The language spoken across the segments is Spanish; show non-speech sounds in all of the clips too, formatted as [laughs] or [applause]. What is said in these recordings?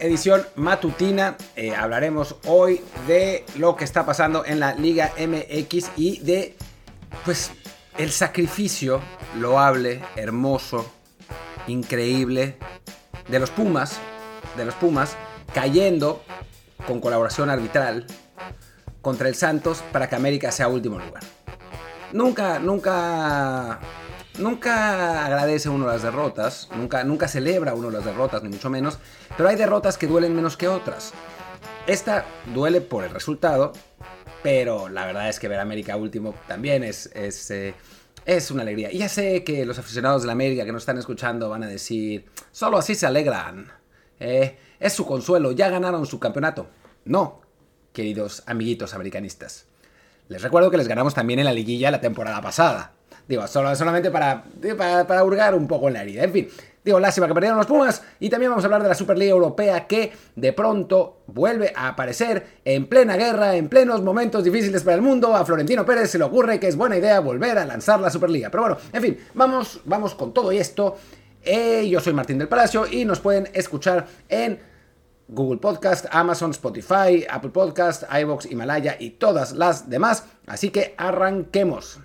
Edición matutina, eh, hablaremos hoy de lo que está pasando en la Liga MX y de, pues, el sacrificio loable, hermoso, increíble de los Pumas, de los Pumas, cayendo con colaboración arbitral contra el Santos para que América sea último lugar. Nunca, nunca nunca agradece uno las derrotas, nunca, nunca celebra uno las derrotas, ni mucho menos, pero hay derrotas que duelen menos que otras. Esta duele por el resultado, pero la verdad es que ver América último también es, es, eh, es una alegría. Y ya sé que los aficionados de la América que nos están escuchando van a decir, solo así se alegran. Eh, es su consuelo, ya ganaron su campeonato. No, queridos amiguitos americanistas. Les recuerdo que les ganamos también en la liguilla la temporada pasada. Digo, solo, solamente para, para, hurgar un poco en la herida. En fin, digo, lástima que perdieron los Pumas. Y también vamos a hablar de la Superliga Europea que de pronto vuelve a aparecer en plena guerra, en plenos momentos difíciles para el mundo. A Florentino Pérez se le ocurre que es buena idea volver a lanzar la Superliga. Pero bueno, en fin, vamos, vamos con todo esto. Eh, yo soy Martín del Palacio y nos pueden escuchar en Google Podcast, Amazon, Spotify, Apple Podcast, iBox, Himalaya y todas las demás. Así que arranquemos.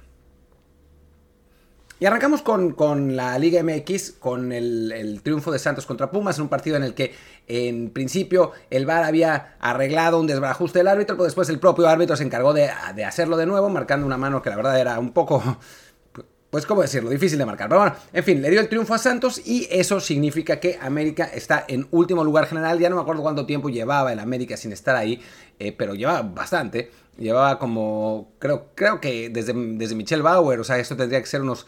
Y arrancamos con, la Liga MX, con el, triunfo de Santos contra Pumas, en un partido en el que en principio el VAR había arreglado un desbarajuste del árbitro, pero después el propio árbitro se encargó de, hacerlo de nuevo, marcando una mano que la verdad era un poco pues, ¿cómo decirlo? Difícil de marcar. Pero bueno, en fin, le dio el triunfo a Santos y eso significa que América está en último lugar general. Ya no me acuerdo cuánto tiempo llevaba el América sin estar ahí, eh, pero llevaba bastante. Llevaba como, creo, creo que desde, desde Michelle Bauer, o sea, esto tendría que ser unos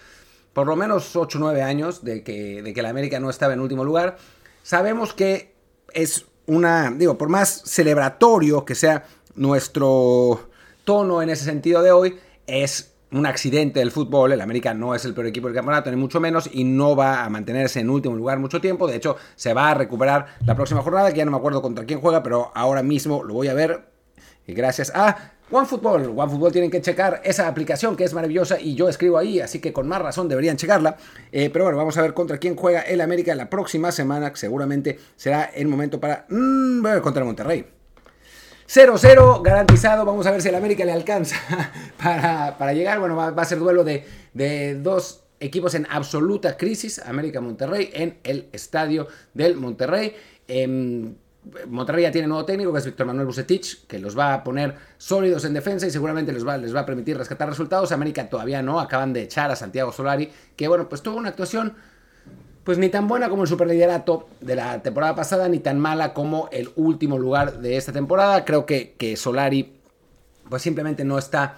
por lo menos 8 o 9 años de que, de que la América no estaba en último lugar. Sabemos que es una, digo, por más celebratorio que sea nuestro tono en ese sentido de hoy, es un accidente del fútbol. El América no es el peor equipo del campeonato, ni mucho menos, y no va a mantenerse en último lugar mucho tiempo. De hecho, se va a recuperar la próxima jornada, que ya no me acuerdo contra quién juega, pero ahora mismo lo voy a ver. Y gracias a OneFootball. OneFootball tienen que checar esa aplicación que es maravillosa y yo escribo ahí, así que con más razón deberían checarla. Eh, pero bueno, vamos a ver contra quién juega el América la próxima semana, seguramente será el momento para... Mmm, contra el Monterrey. 0-0 garantizado. Vamos a ver si el América le alcanza [laughs] para, llegar. Bueno, va, a ser duelo de, de dos equipos en absoluta crisis. América-Monterrey en el estadio del Monterrey. Em, Monterrey ya tiene nuevo técnico, que es Víctor Manuel Bucetich, que los va a poner sólidos en defensa y seguramente les va, les va a permitir rescatar resultados. América todavía no, acaban de echar a Santiago Solari, que bueno, pues tuvo una actuación pues ni tan buena como el superliderato de la temporada pasada, ni tan mala como el último lugar de esta temporada. Creo que, que Solari pues simplemente no está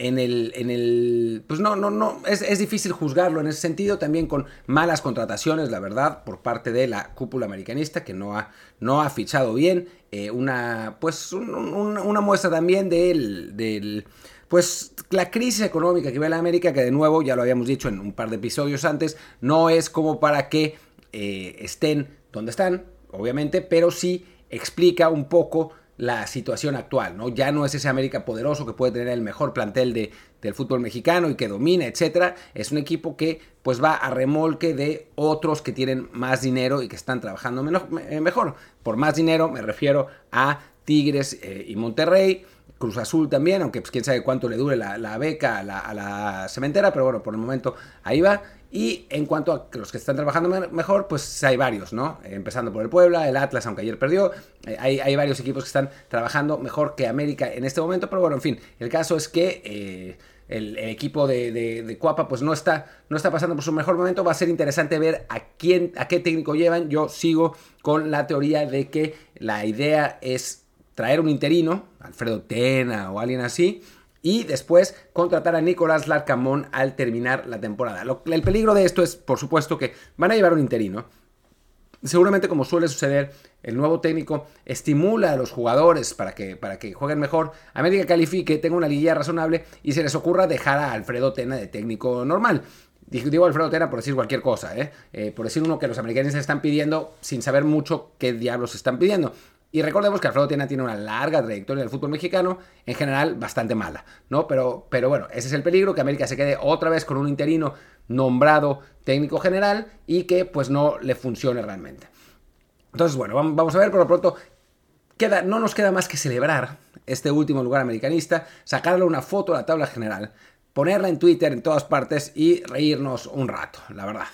en el, en el pues no, no, no, es, difícil juzgarlo en ese sentido, también con malas contrataciones, la verdad, por parte de la cúpula americanista, que no ha, no ha fichado bien, eh, una, pues una muestra también del, del, pues la crisis económica que ve la América, que de nuevo, ya lo habíamos dicho en un par de episodios antes, no es como para que eh, estén donde están, obviamente, pero sí explica un poco la situación actual, ¿no? Ya no es ese América poderoso que puede tener el mejor plantel de, del fútbol mexicano y que domina, etcétera. Es un equipo que pues va a remolque de otros que tienen más dinero y que están trabajando eh, mejor. Por más dinero me refiero a Tigres eh, y Monterrey, Cruz Azul también, aunque pues quién sabe cuánto le dure la, beca a la, a la cementera, pero bueno, por el momento ahí va. Y en cuanto a los que están trabajando mejor, pues hay varios, ¿no? Empezando por el Puebla, el Atlas, aunque ayer perdió. Eh, hay, varios equipos que están trabajando mejor que América en este momento, pero bueno, en fin, el caso es que eh, el, equipo de, de, Cuapa pues no está, no está pasando por su mejor momento. Va a ser interesante ver a quién, a qué técnico llevan. Yo sigo con la teoría de que la idea es traer un interino, Alfredo Tena o alguien así, y después contratar a Nicolás Larcamón al terminar la temporada. el peligro de esto es, por supuesto, que van a llevar un interino. Seguramente, como suele suceder, el nuevo técnico estimula a los jugadores para que, para que jueguen mejor. América califique, tenga una liguilla razonable y se les ocurra dejar a Alfredo Tena de técnico normal. Digo Alfredo Tena por decir cualquier cosa, ¿eh? Eh, por decir uno que los americanos están pidiendo sin saber mucho qué diablos están pidiendo. Y recordemos que Alfredo Tena tiene una larga trayectoria del fútbol mexicano, en general bastante mala, ¿no? Pero, pero bueno, ese es el peligro, que América se quede otra vez con un interino nombrado técnico general y que pues no le funcione realmente. Entonces, bueno, vamos a ver, por lo pronto, queda, no nos queda más que celebrar este último lugar americanista, sacarle una foto a la tabla general, ponerla en Twitter en todas partes y reírnos un rato, la verdad.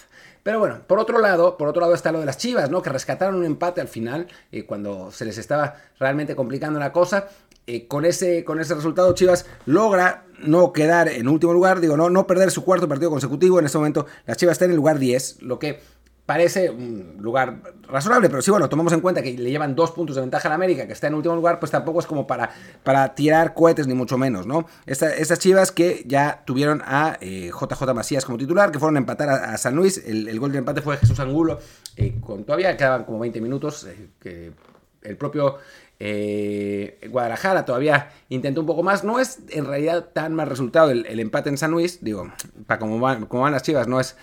Pero bueno, por otro lado, por otro lado está lo de las Chivas, ¿no? Que rescataron un empate al final, eh, cuando se les estaba realmente complicando la cosa. Eh, con, ese, con ese resultado, Chivas logra no quedar en último lugar, digo, no, no perder su cuarto partido consecutivo. En este momento, las Chivas están en el lugar 10, lo que parece un lugar razonable, pero si bueno, tomamos en cuenta que le llevan dos puntos de ventaja a la América, que está en último lugar, pues tampoco es como para, para tirar cohetes, ni mucho menos, ¿no? estas chivas que ya tuvieron a JJ eh, Macías como titular, que fueron a empatar a, San Luis, el, gol de empate fue Jesús Angulo, eh, con todavía quedaban como 20 minutos, eh, que el propio Guadalajara todavía intentó un poco más. No es en realidad tan mal resultado el, empate en San Luis. Digo, para como como van las chivas, no es,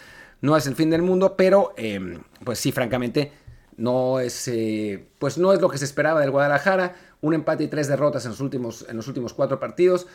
no es el fin del mundo, pero em, pues sí, francamente, no es, eh, pues no es lo que se esperaba del Guadalajara. Un empate y tres derrotas en los últimos, en los últimos cuatro partidos.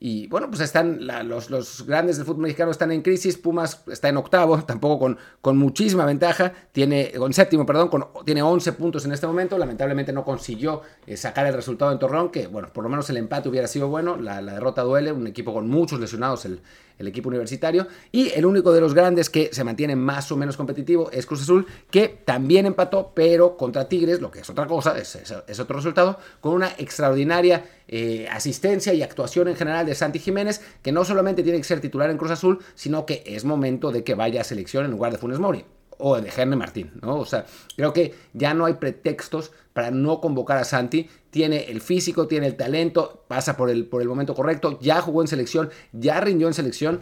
Y bueno, pues están los, los, grandes del fútbol mexicano están en crisis. Pumas está en octavo, [laughs] tampoco con, con muchísima ventaja. Tiene, con séptimo, perdón, tiene 11 puntos en este momento. Lamentablemente no consiguió eh, sacar el resultado en Torreón, que bueno, por lo menos el empate hubiera sido bueno. La, derrota duele, un equipo con muchos lesionados, el, el equipo universitario. Y el único de los grandes que se mantiene más o menos competitivo es Cruz Azul, que también empató, pero contra Tigres, lo que es otra cosa, es, otro resultado, con una extraordinaria eh, asistencia y actuación en general de Santi Jiménez, que no solamente tiene que ser titular en Cruz Azul, sino que es momento de que vaya a selección en lugar de Funes Mori o de Germe Martín, ¿no? O sea, creo que ya no hay pretextos para no convocar a Santi. Tiene el físico, tiene el talento, pasa por el, por el momento correcto, ya jugó en selección, ya rindió en selección.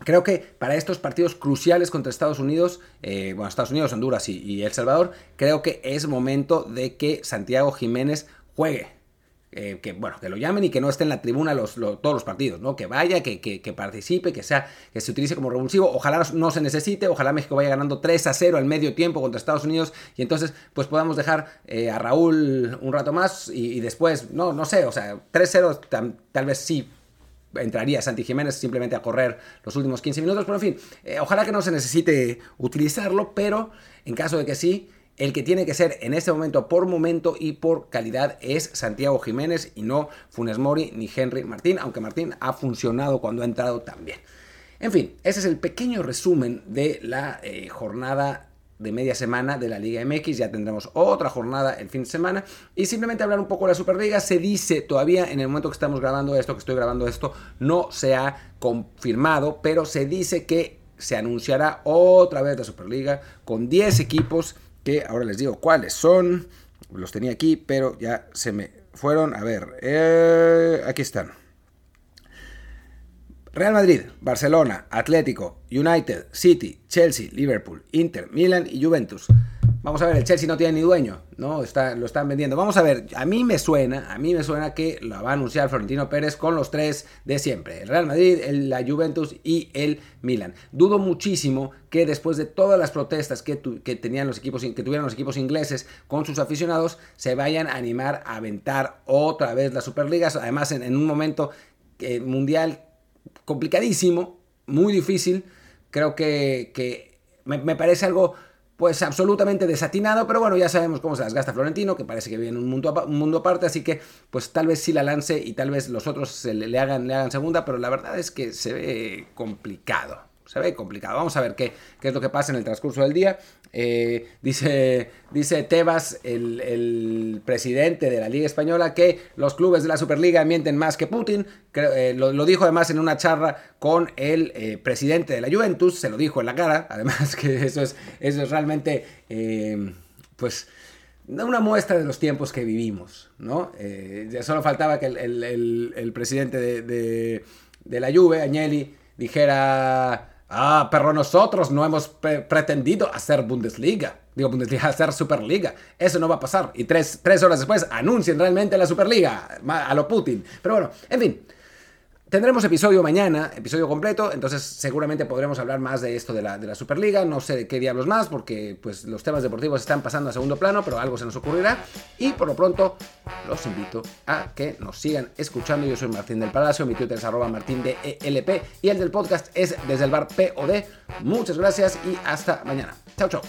Creo que para estos partidos cruciales contra Estados Unidos, eh, bueno, Estados Unidos, Honduras y El Salvador, creo que es momento de que Santiago Jiménez juegue. Eh, que bueno, que lo llamen y que no esté en la tribuna los, todos los partidos, ¿no? Que vaya, que, que, participe, que sea, que se utilice como revulsivo. Ojalá no se necesite, ojalá México vaya ganando 3 a 0 al medio tiempo contra Estados Unidos y entonces pues podamos dejar eh, a Raúl un rato más y, después, no, no sé, o sea, 3-0 tal vez sí entraría Santi Jiménez simplemente a correr los últimos 15 minutos, pero en fin, eh, ojalá que no se necesite utilizarlo, pero en caso de que sí, el que tiene que ser en este momento por momento y por calidad es Santiago Jiménez y no Funes Mori ni Henry Martín, aunque Martín ha funcionado cuando ha entrado también. En fin, ese es el pequeño resumen de la eh, jornada de media semana de la Liga MX. Ya tendremos otra jornada el fin de semana. Y simplemente hablar un poco de la Superliga. Se dice todavía en el momento que estamos grabando esto, que estoy grabando esto, no se ha confirmado, pero se dice que se anunciará otra vez la Superliga con 10 equipos que ahora les digo cuáles son. Los tenía aquí, pero ya se me fueron. A ver, eh, aquí están. Real Madrid, Barcelona, Atlético, United, City, Chelsea, Liverpool, Inter, Milan y Juventus. Vamos a ver, el Chelsea no tiene ni dueño, ¿no? Está, lo están vendiendo. Vamos a ver, a mí me suena, a mí me suena que lo va a anunciar Florentino Pérez con los tres de siempre. El Real Madrid, el, la Juventus y el Milan. Dudo muchísimo que después de todas las protestas que, tenían los equipos, que tuvieron los equipos ingleses con sus aficionados, se vayan a animar a aventar otra vez las Superligas. Además, en, un momento eh, mundial complicadísimo, muy difícil. Creo que me parece algo pues absolutamente desatinado, pero bueno, ya sabemos cómo se las gasta Florentino, que parece que vive en un mundo, un mundo aparte, así que pues tal vez sí la lance y tal vez los otros se le, hagan, le hagan segunda, pero la verdad es que se ve complicado se ve complicado. Vamos a ver qué, qué es lo que pasa en el transcurso del día. Eh, dice, dice Tebas, el, presidente de la Liga Española, que los clubes de la Superliga mienten más que Putin. Eh, lo, dijo además en una charla con el eh, presidente de la Juventus, se lo dijo en la cara. Además [laughs] que eso es, eso es realmente, pues una muestra de los tiempos que vivimos, ¿no? ya solo faltaba que el, presidente de, de, de, la Juve, Agnelli, dijera Ah, pero nosotros no hemos pretendido hacer Bundesliga. Digo, Bundesliga, hacer Superliga. Eso no va a pasar. Y tres, tres horas después anuncien realmente la Superliga. A lo Putin. Pero bueno, en fin. Tendremos episodio mañana, episodio completo, entonces seguramente podremos hablar más de esto de la, Superliga, no sé de qué diablos más, porque pues los temas deportivos están pasando a segundo plano, pero algo se nos ocurrirá. Y por lo pronto, los invito a que nos sigan escuchando. Yo soy Martín del Palacio, mi Twitter es arroba martín ELP y el del podcast es desde el bar POD. Muchas gracias y hasta mañana. Chao, chao.